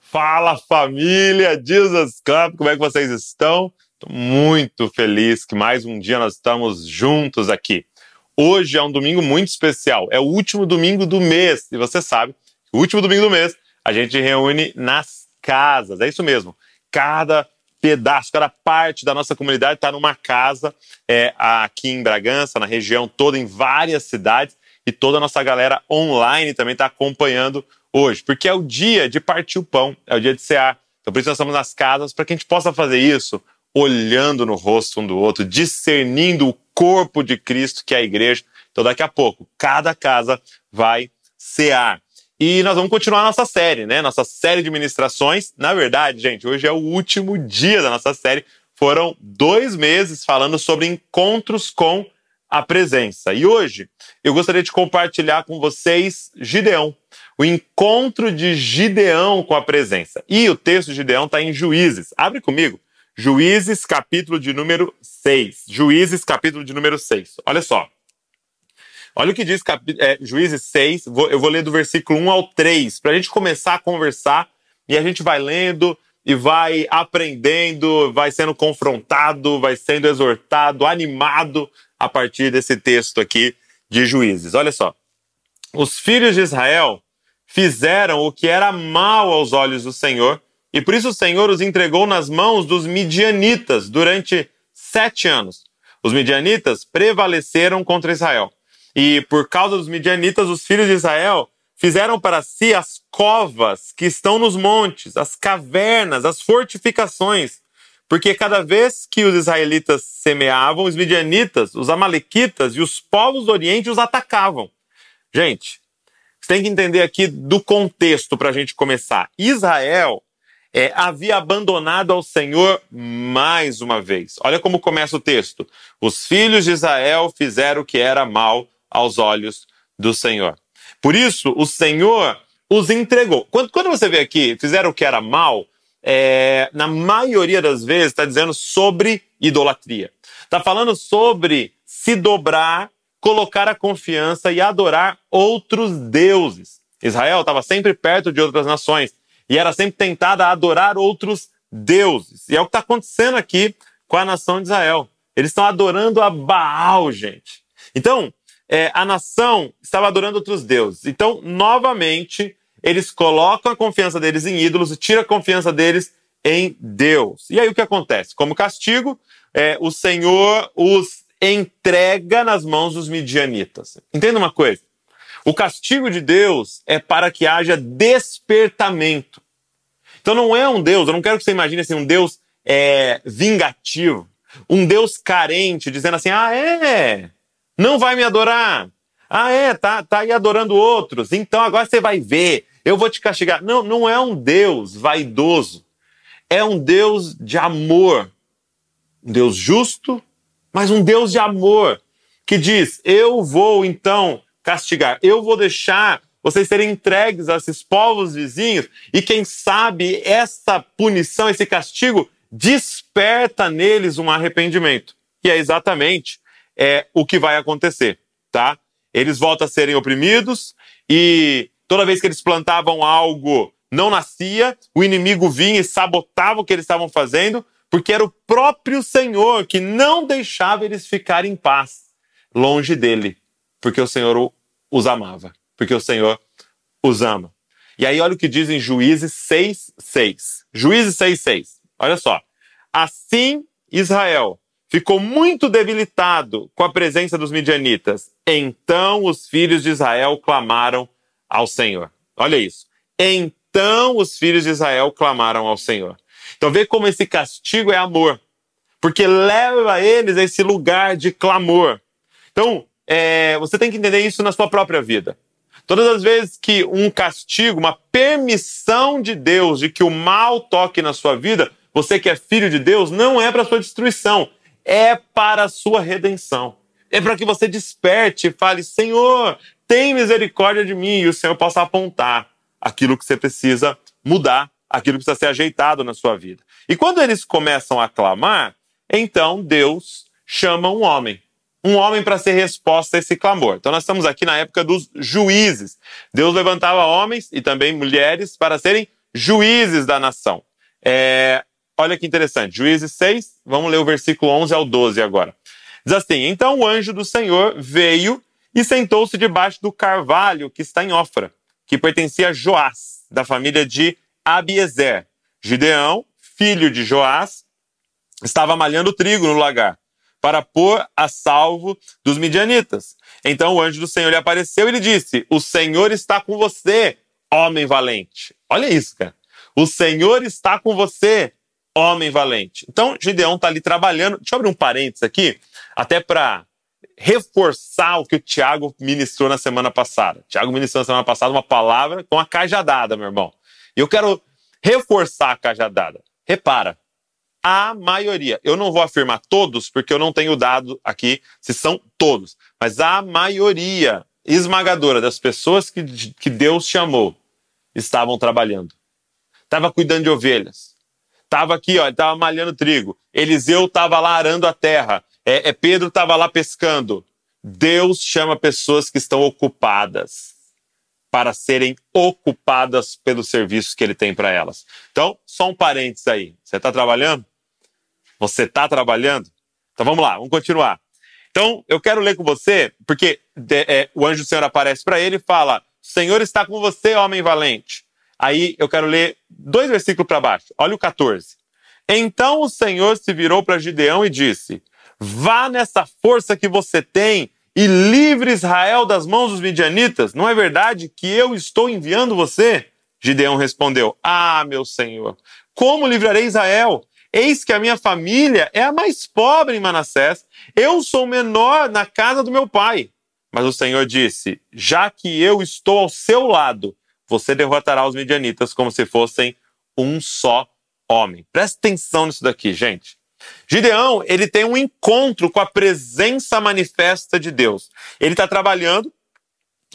Fala família Jesus Camp, como é que vocês estão? Estou muito feliz que mais um dia nós estamos juntos aqui. Hoje é um domingo muito especial, é o último domingo do mês e você sabe, o último domingo do mês a gente reúne nas casas, é isso mesmo. Cada pedaço, cada parte da nossa comunidade está numa casa é, aqui em Bragança, na região toda, em várias cidades e toda a nossa galera online também está acompanhando hoje, porque é o dia de partir o pão, é o dia de cear. Então, por isso, nós estamos nas casas para que a gente possa fazer isso olhando no rosto um do outro, discernindo o corpo de Cristo, que é a igreja. Então, daqui a pouco, cada casa vai cear. E nós vamos continuar nossa série, né? Nossa série de ministrações. Na verdade, gente, hoje é o último dia da nossa série. Foram dois meses falando sobre encontros com a presença. E hoje eu gostaria de compartilhar com vocês Gideão, o encontro de Gideão com a presença. E o texto de Gideão está em Juízes. Abre comigo. Juízes, capítulo de número 6. Juízes, capítulo de número 6. Olha só. Olha o que diz é, Juízes 6. Vou, eu vou ler do versículo 1 ao 3, para a gente começar a conversar e a gente vai lendo e vai aprendendo, vai sendo confrontado, vai sendo exortado, animado a partir desse texto aqui de Juízes. Olha só. Os filhos de Israel fizeram o que era mal aos olhos do Senhor, e por isso o Senhor os entregou nas mãos dos midianitas durante sete anos. Os midianitas prevaleceram contra Israel. E por causa dos midianitas, os filhos de Israel fizeram para si as covas que estão nos montes, as cavernas, as fortificações. Porque cada vez que os israelitas semeavam, os midianitas, os amalequitas e os povos do Oriente os atacavam. Gente, você tem que entender aqui do contexto para a gente começar. Israel é, havia abandonado ao Senhor mais uma vez. Olha como começa o texto. Os filhos de Israel fizeram o que era mal aos olhos do Senhor. Por isso, o Senhor os entregou. Quando, quando você vê aqui, fizeram o que era mal, é, na maioria das vezes está dizendo sobre idolatria. Está falando sobre se dobrar colocar a confiança e adorar outros deuses. Israel estava sempre perto de outras nações e era sempre tentada a adorar outros deuses. E é o que está acontecendo aqui com a nação de Israel. Eles estão adorando a Baal, gente. Então, é, a nação estava adorando outros deuses. Então, novamente, eles colocam a confiança deles em ídolos e tiram a confiança deles em Deus. E aí o que acontece? Como castigo, é, o Senhor os entrega nas mãos dos midianitas. Entenda uma coisa: o castigo de Deus é para que haja despertamento. Então não é um Deus, eu não quero que você imagine assim, um Deus é, vingativo, um Deus carente, dizendo assim: ah, é, não vai me adorar. Ah, é, tá, tá aí adorando outros, então agora você vai ver, eu vou te castigar. Não, não é um Deus vaidoso, é um Deus de amor, um Deus justo, mas um Deus de amor que diz: Eu vou então castigar, eu vou deixar vocês serem entregues a esses povos vizinhos e quem sabe essa punição, esse castigo desperta neles um arrependimento. E é exatamente é, o que vai acontecer, tá? Eles voltam a serem oprimidos e toda vez que eles plantavam algo não nascia, o inimigo vinha e sabotava o que eles estavam fazendo, porque era o próprio Senhor que não deixava eles ficarem em paz, longe dele, porque o Senhor os amava, porque o Senhor os ama. E aí, olha o que diz em Juízes 6, 6. Juízes 6, 6. Olha só. Assim, Israel ficou muito debilitado com a presença dos midianitas. Então os filhos de Israel clamaram ao Senhor. Olha isso. Então os filhos de Israel clamaram ao Senhor. Então vê como esse castigo é amor, porque leva eles a esse lugar de clamor. Então é, você tem que entender isso na sua própria vida. Todas as vezes que um castigo, uma permissão de Deus de que o mal toque na sua vida, você que é filho de Deus, não é para sua destruição, é para a sua redenção. É para que você desperte e fale: Senhor, tem misericórdia de mim, e o Senhor possa apontar aquilo que você precisa mudar aquilo precisa ser ajeitado na sua vida. E quando eles começam a clamar, então Deus chama um homem. um homem para ser resposta a esse clamor. Então nós estamos aqui na época dos juízes. Deus levantava homens e também mulheres para serem juízes da nação. É, olha que interessante, Juízes 6, vamos ler o versículo 11 ao 12 agora. Diz assim: Então o anjo do Senhor veio e sentou-se debaixo do carvalho que está em Ofra, que pertencia a Joás, da família de Abiezer. Gideão, filho de Joás, estava malhando trigo no lagar para pôr a salvo dos midianitas. Então o anjo do Senhor lhe apareceu e lhe disse: O Senhor está com você, homem valente. Olha isso, cara. O Senhor está com você, homem valente. Então Gideão está ali trabalhando. Deixa eu abrir um parênteses aqui, até para reforçar o que o Tiago ministrou na semana passada. O Tiago ministrou na semana passada uma palavra com a cajadada, meu irmão. E eu quero reforçar a cajadada. Repara, a maioria. Eu não vou afirmar todos, porque eu não tenho dado aqui se são todos, mas a maioria esmagadora das pessoas que, que Deus chamou estavam trabalhando. Estava cuidando de ovelhas. Estava aqui, ó, estava malhando trigo. Eliseu estava lá arando a terra. É, é Pedro estava lá pescando. Deus chama pessoas que estão ocupadas para serem ocupadas pelos serviços que ele tem para elas. Então, só um parênteses aí. Você está trabalhando? Você está trabalhando? Então vamos lá, vamos continuar. Então eu quero ler com você, porque é, o anjo do Senhor aparece para ele e fala: Senhor está com você, homem valente. Aí eu quero ler dois versículos para baixo. Olha o 14. Então o Senhor se virou para Gideão e disse: Vá nessa força que você tem e livre Israel das mãos dos midianitas. Não é verdade que eu estou enviando você? Gideão respondeu: Ah, meu senhor, como livrarei Israel? Eis que a minha família é a mais pobre em Manassés. Eu sou menor na casa do meu pai. Mas o Senhor disse: Já que eu estou ao seu lado, você derrotará os midianitas como se fossem um só homem. Presta atenção nisso daqui, gente. Gideão, ele tem um encontro com a presença manifesta de Deus. Ele está trabalhando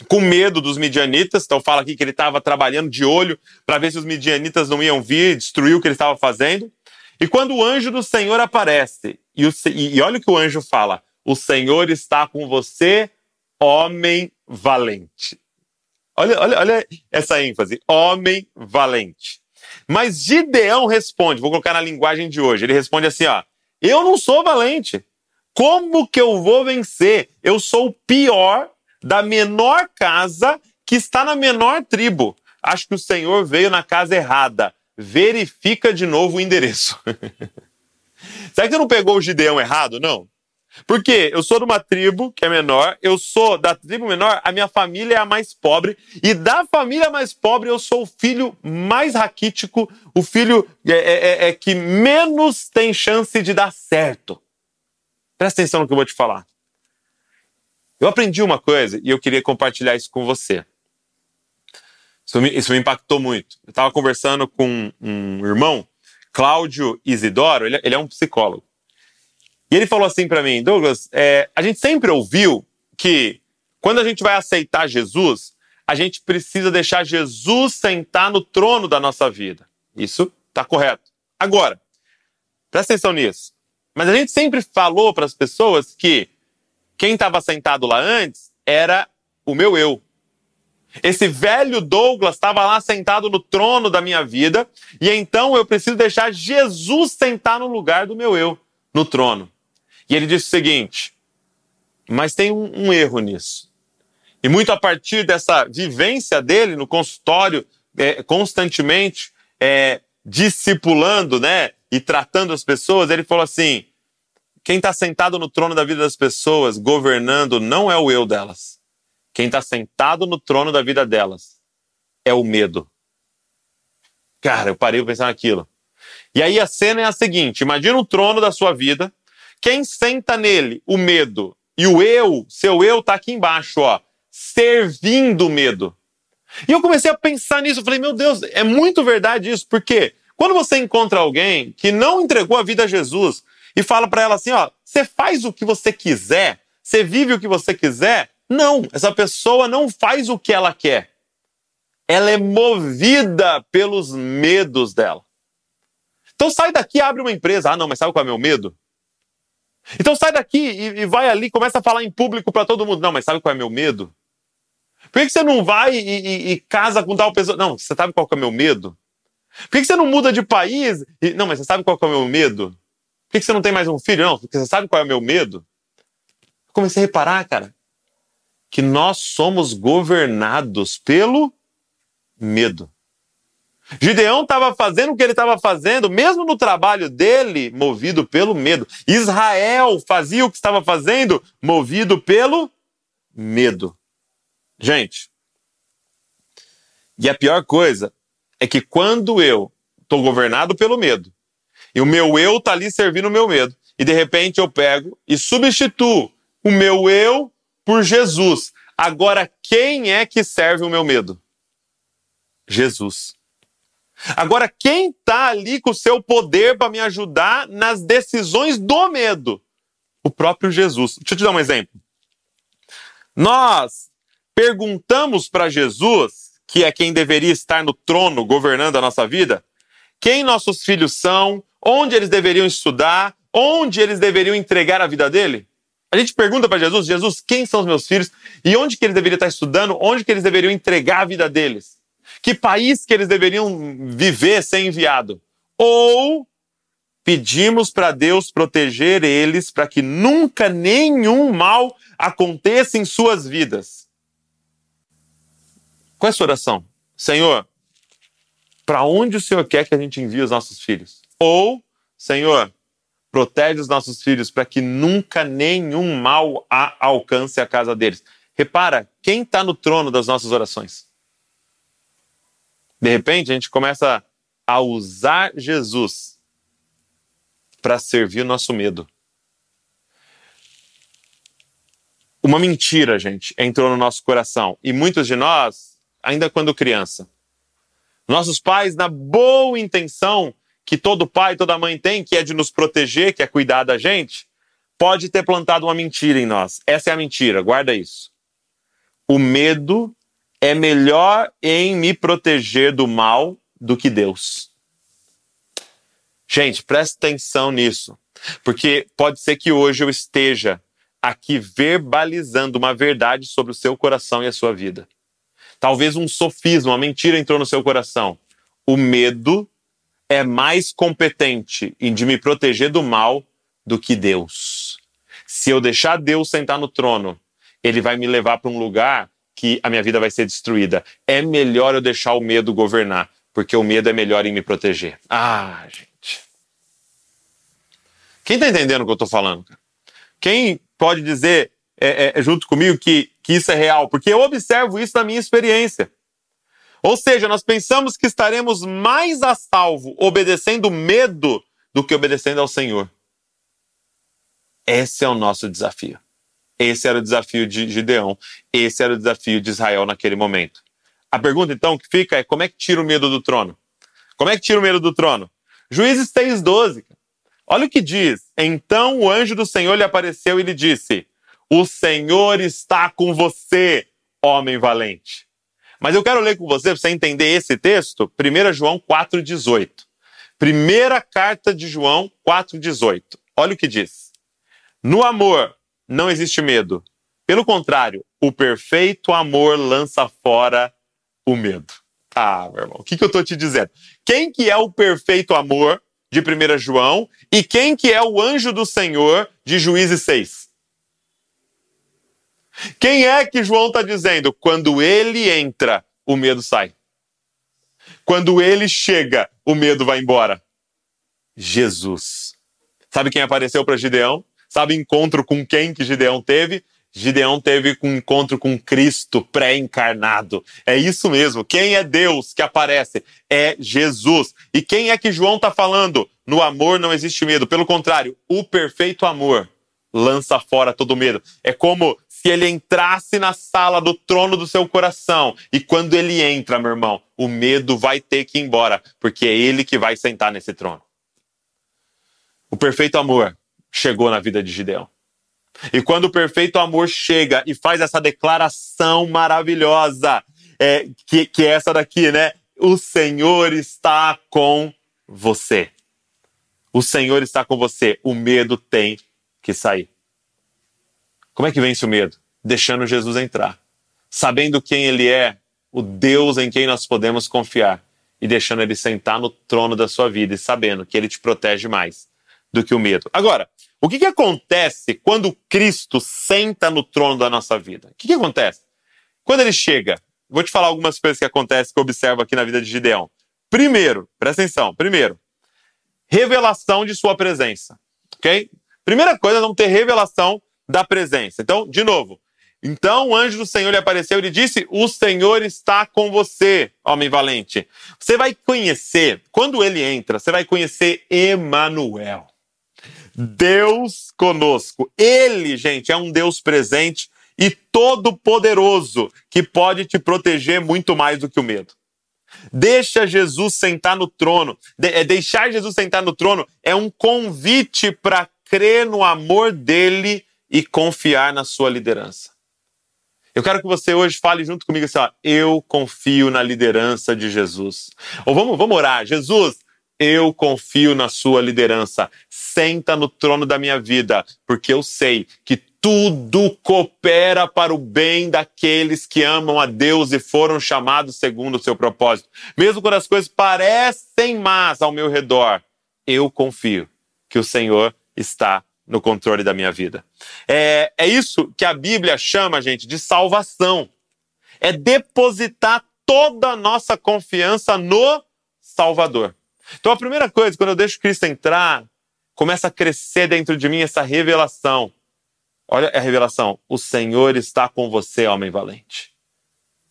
com medo dos midianitas, então fala aqui que ele estava trabalhando de olho para ver se os midianitas não iam vir destruir o que ele estava fazendo. E quando o anjo do Senhor aparece, e, o, e, olha o que o anjo fala: O Senhor está com você, homem valente. Olha, olha, olha essa ênfase: homem valente. Mas Gideão responde, vou colocar na linguagem de hoje, ele responde assim: ó, eu não sou valente. Como que eu vou vencer? Eu sou o pior da menor casa que está na menor tribo. Acho que o Senhor veio na casa errada verifica de novo o endereço. Será que você não pegou o Gideão errado? Não. Porque eu sou de uma tribo que é menor, eu sou da tribo menor, a minha família é a mais pobre, e da família mais pobre eu sou o filho mais raquítico, o filho é, é, é, é que menos tem chance de dar certo. Presta atenção no que eu vou te falar. Eu aprendi uma coisa e eu queria compartilhar isso com você. Isso me, isso me impactou muito. Eu estava conversando com um irmão, Cláudio Isidoro, ele, ele é um psicólogo. E ele falou assim para mim, Douglas, é, a gente sempre ouviu que quando a gente vai aceitar Jesus, a gente precisa deixar Jesus sentar no trono da nossa vida. Isso está correto. Agora, presta atenção nisso. Mas a gente sempre falou para as pessoas que quem estava sentado lá antes era o meu eu. Esse velho Douglas estava lá sentado no trono da minha vida, e então eu preciso deixar Jesus sentar no lugar do meu eu, no trono. E ele disse o seguinte: mas tem um, um erro nisso. E muito a partir dessa vivência dele no consultório, é, constantemente é, discipulando, né, e tratando as pessoas, ele falou assim: quem está sentado no trono da vida das pessoas, governando, não é o eu delas quem está sentado no trono da vida delas é o medo. Cara, eu parei para pensar naquilo. E aí a cena é a seguinte: imagina o trono da sua vida, quem senta nele? O medo. E o eu, seu eu, está aqui embaixo, ó, servindo o medo. E eu comecei a pensar nisso, eu falei, meu Deus, é muito verdade isso, porque quando você encontra alguém que não entregou a vida a Jesus e fala para ela assim, ó, você faz o que você quiser, você vive o que você quiser, não, essa pessoa não faz o que ela quer. Ela é movida pelos medos dela. Então sai daqui abre uma empresa. Ah, não, mas sabe qual é o meu medo? Então sai daqui e, e vai ali, começa a falar em público para todo mundo. Não, mas sabe qual é meu medo? Por que, que você não vai e, e, e, casa com tal pessoa? Não, você sabe qual é o meu medo? Por que, que você não muda de país? E, não, mas você sabe qual é o meu medo? Por que, que você não tem mais um filho? Não, porque você sabe qual é o meu medo? Eu comecei a reparar, cara, que nós somos governados pelo medo. Gideão estava fazendo o que ele estava fazendo, mesmo no trabalho dele, movido pelo medo. Israel fazia o que estava fazendo, movido pelo medo. Gente, e a pior coisa é que quando eu estou governado pelo medo, e o meu eu está ali servindo o meu medo, e de repente eu pego e substituo o meu eu por Jesus. Agora, quem é que serve o meu medo? Jesus. Agora, quem está ali com o seu poder para me ajudar nas decisões do medo? O próprio Jesus. Deixa eu te dar um exemplo. Nós perguntamos para Jesus, que é quem deveria estar no trono governando a nossa vida, quem nossos filhos são, onde eles deveriam estudar, onde eles deveriam entregar a vida dele? A gente pergunta para Jesus, Jesus, quem são os meus filhos e onde que eles deveriam estar estudando, onde que eles deveriam entregar a vida deles? Que país que eles deveriam viver sem enviado? Ou pedimos para Deus proteger eles para que nunca nenhum mal aconteça em suas vidas? Qual é a sua oração? Senhor, para onde o Senhor quer que a gente envie os nossos filhos? Ou, Senhor, protege os nossos filhos para que nunca nenhum mal alcance a casa deles. Repara, quem está no trono das nossas orações? De repente, a gente começa a usar Jesus para servir o nosso medo. Uma mentira, gente, entrou no nosso coração. E muitos de nós ainda quando criança. Nossos pais, na boa intenção que todo pai toda mãe tem, que é de nos proteger, que é cuidar da gente, pode ter plantado uma mentira em nós. Essa é a mentira, guarda isso. O medo é melhor em me proteger do mal do que Deus. Gente, presta atenção nisso, porque pode ser que hoje eu esteja aqui verbalizando uma verdade sobre o seu coração e a sua vida. Talvez um sofisma, uma mentira entrou no seu coração. O medo é mais competente em de me proteger do mal do que Deus. Se eu deixar Deus sentar no trono, ele vai me levar para um lugar que a minha vida vai ser destruída. É melhor eu deixar o medo governar, porque o medo é melhor em me proteger. Ah, gente. Quem está entendendo o que eu estou falando? Quem pode dizer é, é, junto comigo que, que isso é real, porque eu observo isso na minha experiência. Ou seja, nós pensamos que estaremos mais a salvo obedecendo medo do que obedecendo ao Senhor. Esse é o nosso desafio. Esse era o desafio de Gideão. Esse era o desafio de Israel naquele momento. A pergunta então que fica é: como é que tira o medo do trono? Como é que tira o medo do trono? Juízes 6,12. Olha o que diz. Então o anjo do Senhor lhe apareceu e lhe disse: o Senhor está com você, homem valente. Mas eu quero ler com você, para você entender esse texto, 1 João 4,18. Primeira carta de João 4,18. Olha o que diz. No amor não existe medo. Pelo contrário, o perfeito amor lança fora o medo. Ah, meu irmão, o que, que eu estou te dizendo? Quem que é o perfeito amor de 1 João e quem que é o anjo do Senhor de Juízes 6? Quem é que João está dizendo? Quando ele entra, o medo sai. Quando ele chega, o medo vai embora. Jesus. Sabe quem apareceu para Gideão? Sabe encontro com quem que Gideão teve? Gideão teve um encontro com Cristo pré-encarnado. É isso mesmo. Quem é Deus que aparece? É Jesus. E quem é que João está falando? No amor não existe medo. Pelo contrário, o perfeito amor lança fora todo medo. É como se ele entrasse na sala do trono do seu coração. E quando ele entra, meu irmão, o medo vai ter que ir embora, porque é ele que vai sentar nesse trono. O perfeito amor chegou na vida de Gideão. E quando o perfeito amor chega e faz essa declaração maravilhosa, é, que, que é essa daqui, né? O Senhor está com você. O Senhor está com você. O medo tem que sair. Como é que vence o medo? Deixando Jesus entrar. Sabendo quem ele é, o Deus em quem nós podemos confiar e deixando ele sentar no trono da sua vida e sabendo que ele te protege mais do que o medo. Agora, o que, que acontece quando Cristo senta no trono da nossa vida? O que, que acontece? Quando ele chega, vou te falar algumas coisas que acontecem que eu observo aqui na vida de Gideão. Primeiro, presta atenção, primeiro, revelação de sua presença, ok? Primeira coisa, vamos ter revelação da presença. Então, de novo, então o anjo do Senhor lhe apareceu e lhe disse: O Senhor está com você, homem valente. Você vai conhecer, quando ele entra, você vai conhecer Emanuel. Deus conosco. Ele, gente, é um Deus presente e todo-poderoso que pode te proteger muito mais do que o medo. Deixa Jesus sentar no trono. De é, deixar Jesus sentar no trono é um convite para crer no amor dele e confiar na sua liderança. Eu quero que você hoje fale junto comigo assim: ó, eu confio na liderança de Jesus. Ou vamos, vamos orar. Jesus, eu confio na sua liderança. Senta no trono da minha vida, porque eu sei que tudo coopera para o bem daqueles que amam a Deus e foram chamados segundo o seu propósito. Mesmo quando as coisas parecem más ao meu redor, eu confio que o Senhor está no controle da minha vida. É, é isso que a Bíblia chama, gente, de salvação. É depositar toda a nossa confiança no Salvador. Então a primeira coisa, quando eu deixo Cristo entrar, começa a crescer dentro de mim essa revelação. Olha a revelação. O Senhor está com você, homem valente.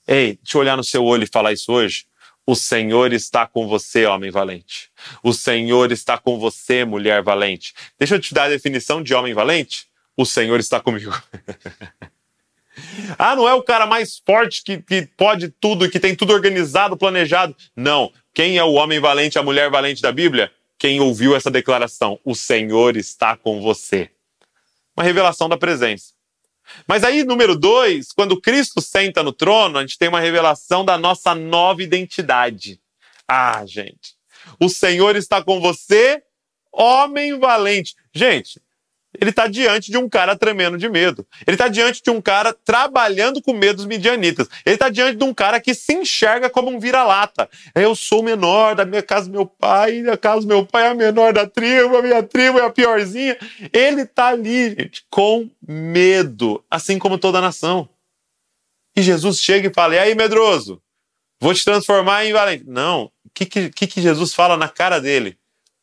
Ei, deixa eu olhar no seu olho e falar isso hoje. O Senhor está com você, homem valente. O Senhor está com você, mulher valente. Deixa eu te dar a definição de homem valente. O Senhor está comigo. ah, não é o cara mais forte que, que pode tudo, que tem tudo organizado, planejado. Não. Quem é o homem valente, a mulher valente da Bíblia? Quem ouviu essa declaração? O Senhor está com você. Uma revelação da presença. Mas aí, número dois, quando Cristo senta no trono, a gente tem uma revelação da nossa nova identidade. Ah, gente, o Senhor está com você, homem valente. Gente, ele está diante de um cara tremendo de medo. Ele está diante de um cara trabalhando com medo dos midianitas. Ele está diante de um cara que se enxerga como um vira-lata. Eu sou o menor da minha casa do meu pai, a casa do meu pai é a menor da tribo, a minha tribo é a piorzinha. Ele está ali, gente, com medo, assim como toda a nação. E Jesus chega e fala: E aí, medroso? Vou te transformar em valente. Não. O que, que, que Jesus fala na cara dele?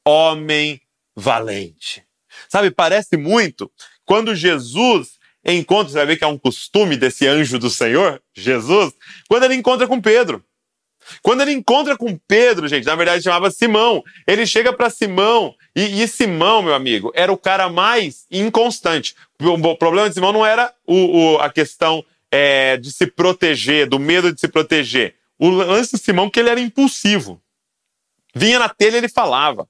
Homem valente. Sabe, parece muito quando Jesus encontra, você vai ver que é um costume desse anjo do Senhor, Jesus, quando ele encontra com Pedro. Quando ele encontra com Pedro, gente, na verdade chamava Simão. Ele chega para Simão e, e, Simão, meu amigo, era o cara mais inconstante. O, problema de Simão não era o, o, a questão é, de se proteger, do medo de se proteger. O lance de Simão é que ele era impulsivo. Vinha na telha ele falava.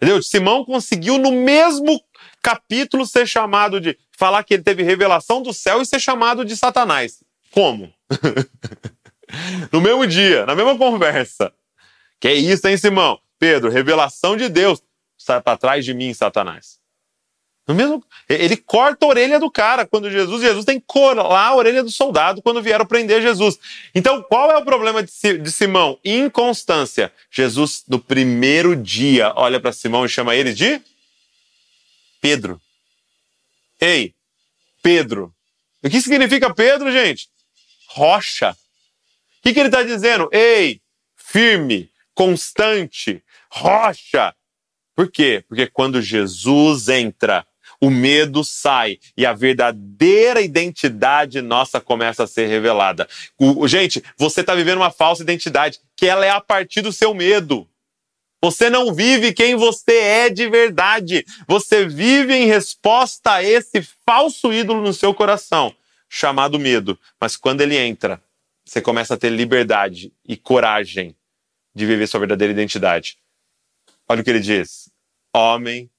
Entendeu? Simão conseguiu no mesmo capítulo ser chamado de falar que ele teve revelação do céu e ser chamado de Satanás. Como? no mesmo dia, na mesma conversa. Que é isso, hein, Simão? Pedro, revelação de Deus. Sai para trás de mim, Satanás. No mesmo, ele corta a orelha do cara quando Jesus, Jesus tem que colar a orelha do soldado quando vieram prender Jesus. Então, qual é o problema de, Simão? Inconstância. Jesus, no primeiro dia, olha para Simão e chama ele de Pedro. Ei, Pedro. O que significa Pedro, gente? Rocha. O que, que ele está dizendo? Ei, firme, constante, rocha. Por quê? Porque quando Jesus entra, o medo sai e a verdadeira identidade nossa começa a ser revelada. O, gente, você está vivendo uma falsa identidade, que ela é a partir do seu medo. Você não vive quem você é de verdade. Você vive em resposta a esse falso ídolo no seu coração, chamado medo. Mas quando ele entra, você começa a ter liberdade e coragem de viver sua verdadeira identidade. Olha o que ele diz: homem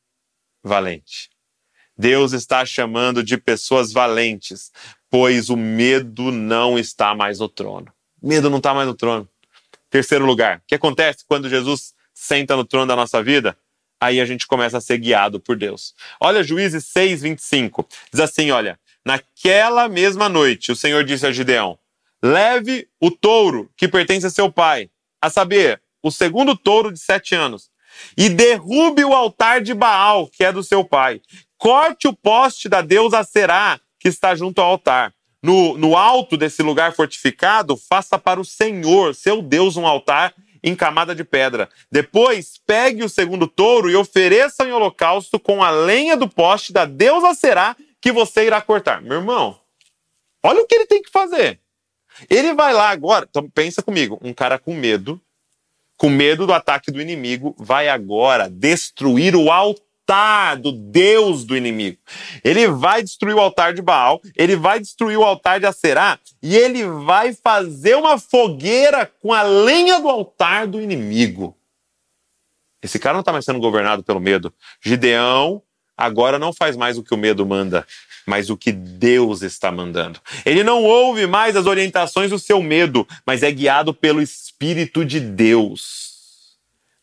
valente. Deus está chamando de pessoas valentes, pois o medo não está mais no trono. Medo não está mais no trono. Terceiro lugar, o que acontece quando Jesus senta no trono da nossa vida? aí a gente começa a ser guiado por Deus. Olha Juízes 6, 25. Diz assim: olha, naquela mesma noite, o Senhor disse a Gideão: leve o touro que pertence a seu pai, a saber, o segundo touro de sete anos, e derrube o altar de Baal, que é do seu pai. Corte o poste da deusa Será, que está junto ao altar. No, no alto desse lugar fortificado, faça para o Senhor, seu Deus, um altar em camada de pedra. Depois, pegue o segundo touro e ofereça em holocausto com a lenha do poste da deusa Será, que você irá cortar. Meu irmão, olha o que ele tem que fazer. Ele vai lá agora, então pensa comigo, um cara com medo, com medo do ataque do inimigo, vai agora destruir o altar altar do Deus do inimigo. Ele vai destruir o altar de Baal, ele vai destruir o altar de Aserá e ele vai fazer uma fogueira com a lenha do altar do inimigo. Esse cara não está mais sendo governado pelo medo. Gideão agora não faz mais o que o medo manda, mas o que Deus está mandando. Ele não ouve mais as orientações do seu medo, mas é guiado pelo Espírito de Deus.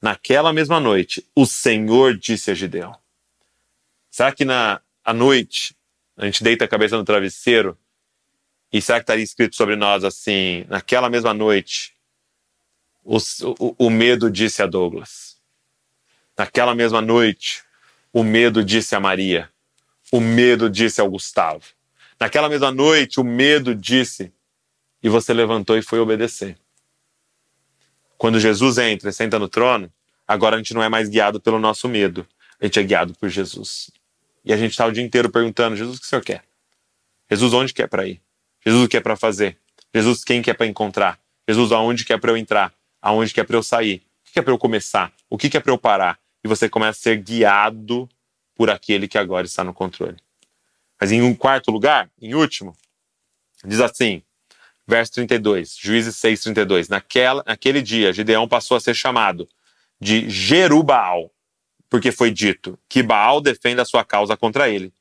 Naquela mesma noite, o Senhor disse a Gideão: Será que na à noite a gente deita a cabeça no travesseiro e será que estaria escrito sobre nós assim: Naquela mesma noite, o, o, o medo disse a Douglas. Naquela mesma noite, o medo disse a Maria. O medo disse ao Gustavo. Naquela mesma noite, o medo disse, e você levantou e foi obedecer. Quando Jesus entra e senta no trono, agora a gente não é mais guiado pelo nosso medo, a gente é guiado por Jesus. E a gente está o dia inteiro perguntando: Jesus, o que o senhor quer? Jesus, onde quer para ir? Jesus, o que é para fazer? Jesus, quem quer para encontrar? Jesus, aonde quer para eu entrar? Aonde quer para eu sair? O que é para eu começar? O que é para eu parar? E você começa a ser guiado por aquele que agora está no controle. Mas em um quarto lugar, em último, diz assim: Verso 32, Juízes 6, 32. Naquela, naquele dia, Gideão passou a ser chamado de Jerubaal, porque foi dito que Baal defenda a sua causa contra ele,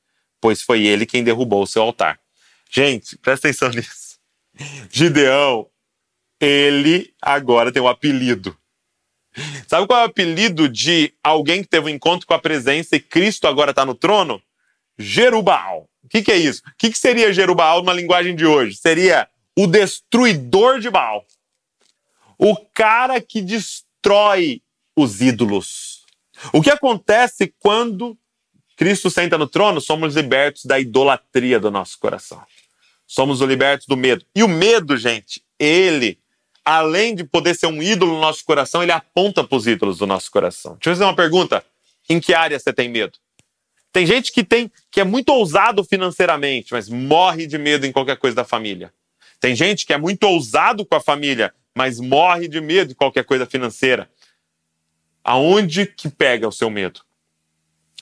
pois foi ele quem derrubou o seu altar. Gente, presta atenção nisso. Gideão, ele agora tem um apelido. Sabe qual é o apelido de alguém que teve um encontro com a presença e Cristo agora está no trono? Jerubaal. O que, que, é isso? O que, que seria Jerubaal numa linguagem de hoje? Seria o destruidor de Baal. O cara que destrói os ídolos. O que acontece quando Cristo senta no trono? Somos libertos da idolatria do nosso coração. Somos libertos do medo. E o medo, gente, ele, além de poder ser um ídolo no nosso coração, ele aponta para os ídolos do nosso coração. Deixa eu fazer uma pergunta. Em que área você tem medo? Tem gente que tem que é muito ousado financeiramente, mas morre de medo em qualquer coisa da família. Tem gente que é muito ousado com a família, mas morre de medo de qualquer coisa financeira. Aonde que pega o seu medo?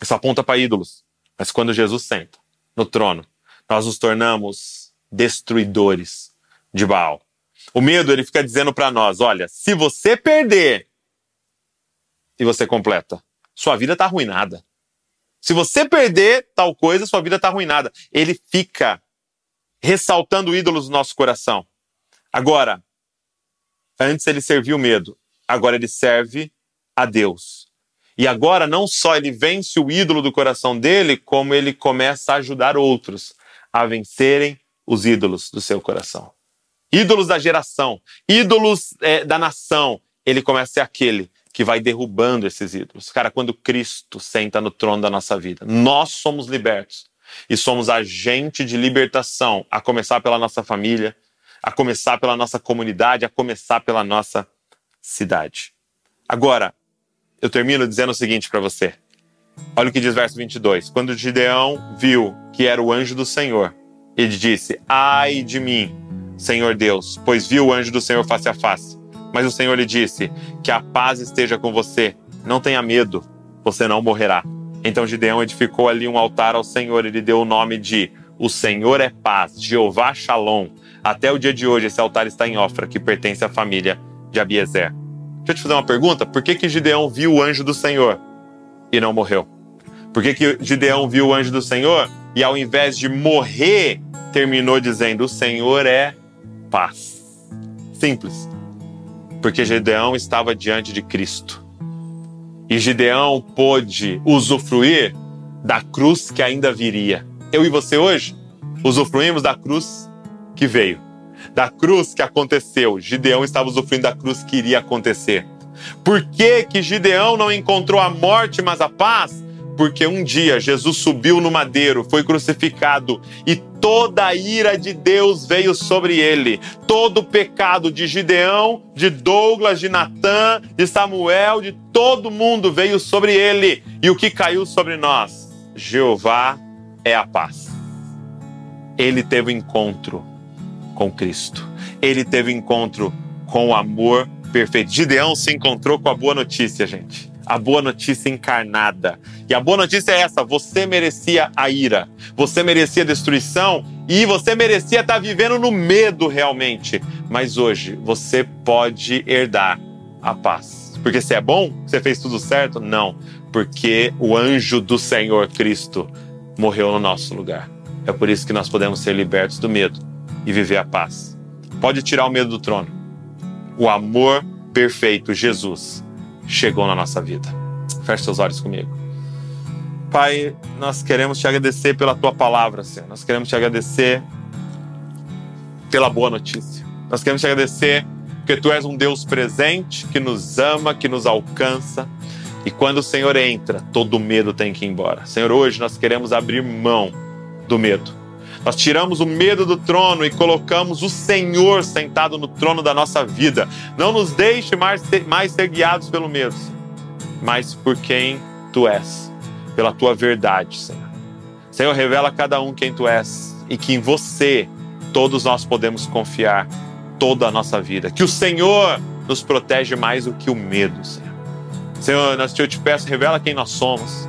Isso aponta para ídolos. Mas quando Jesus senta no trono, nós nos tornamos destruidores de Baal. O medo, ele fica dizendo para nós: olha, se você perder, e você completa, sua vida está arruinada. Se você perder tal coisa, sua vida está arruinada. Ele fica ressaltando ídolos no nosso coração. Agora, antes ele serviu o medo, agora ele serve a Deus. E agora não só ele vence o ídolo do coração dele, como ele começa a ajudar outros a vencerem os ídolos do seu coração. Ídolos da geração, ídolos é, da nação. Ele começa a ser aquele que vai derrubando esses ídolos. Cara, quando Cristo senta no trono da nossa vida, nós somos libertos e somos agente de libertação, a começar pela nossa família, a começar pela nossa comunidade, a começar pela nossa cidade. Agora, eu termino dizendo o seguinte para você. Olha o que diz verso 22. Quando Gideão viu que era o anjo do Senhor, ele disse: Ai de mim, Senhor Deus, pois viu o anjo do Senhor face a face. Mas o Senhor lhe disse: Que a paz esteja com você, não tenha medo, você não morrerá. Então Gideão edificou ali um altar ao Senhor. Ele deu o nome de O Senhor é Paz, Jeová Shalom. Até o dia de hoje, esse altar está em Ofra, que pertence à família de Abiezer. Deixa eu te fazer uma pergunta: por que, que Gideão viu o anjo do Senhor e não morreu? Por que, que Gideão viu o anjo do Senhor e, ao invés de morrer, terminou dizendo: O Senhor é paz? Simples. Porque Gideão estava diante de Cristo. E Gideão pôde usufruir da cruz que ainda viria. Eu e você hoje usufruímos da cruz que veio, da cruz que aconteceu. Gideão estava usufruindo da cruz que iria acontecer. Por que, que Gideão não encontrou a morte, mas a paz? Porque um dia Jesus subiu no madeiro, foi crucificado e toda a ira de Deus veio sobre ele. Todo o pecado de Gideão, de Douglas, de Natã, de Samuel, de todo mundo veio sobre ele. E o que caiu sobre nós? Jeová é a paz. Ele teve encontro com Cristo. Ele teve encontro com o amor perfeito. Gideão se encontrou com a boa notícia, gente a boa notícia encarnada. E a boa notícia é essa: você merecia a ira, você merecia destruição e você merecia estar vivendo no medo realmente. Mas hoje você pode herdar a paz. Porque se é bom, você fez tudo certo? Não, porque o anjo do Senhor Cristo morreu no nosso lugar. É por isso que nós podemos ser libertos do medo e viver a paz. Pode tirar o medo do trono. O amor perfeito, Jesus, chegou na nossa vida. Feche seus olhos comigo. Pai, nós queremos te agradecer pela tua palavra, Senhor. Nós queremos te agradecer pela boa notícia. Nós queremos te agradecer porque tu és um Deus presente, que nos ama, que nos alcança. E quando o Senhor entra, todo medo tem que ir embora. Senhor, hoje nós queremos abrir mão do medo. Nós tiramos o medo do trono e colocamos o Senhor sentado no trono da nossa vida. Não nos deixe mais ser, mais ser guiados pelo medo, mas por quem tu és, pela tua verdade, Senhor. Senhor, revela a cada um quem tu és e que em você todos nós podemos confiar toda a nossa vida. Que o Senhor nos protege mais do que o medo, Senhor. Senhor, eu te peço, revela quem nós somos.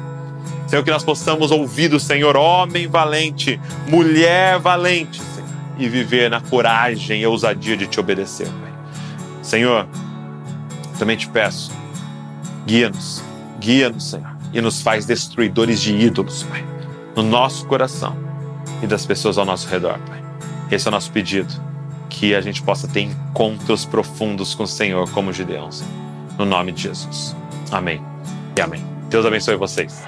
Senhor, que nós possamos ouvir do Senhor, homem valente, mulher valente, Senhor, e viver na coragem e ousadia de te obedecer, Pai. Senhor, também te peço, guia-nos, guia-nos, Senhor, e nos faz destruidores de ídolos, Pai, no nosso coração e das pessoas ao nosso redor, Pai. Esse é o nosso pedido, que a gente possa ter encontros profundos com o Senhor como Gideão, no nome de Jesus. Amém e amém. Deus abençoe vocês.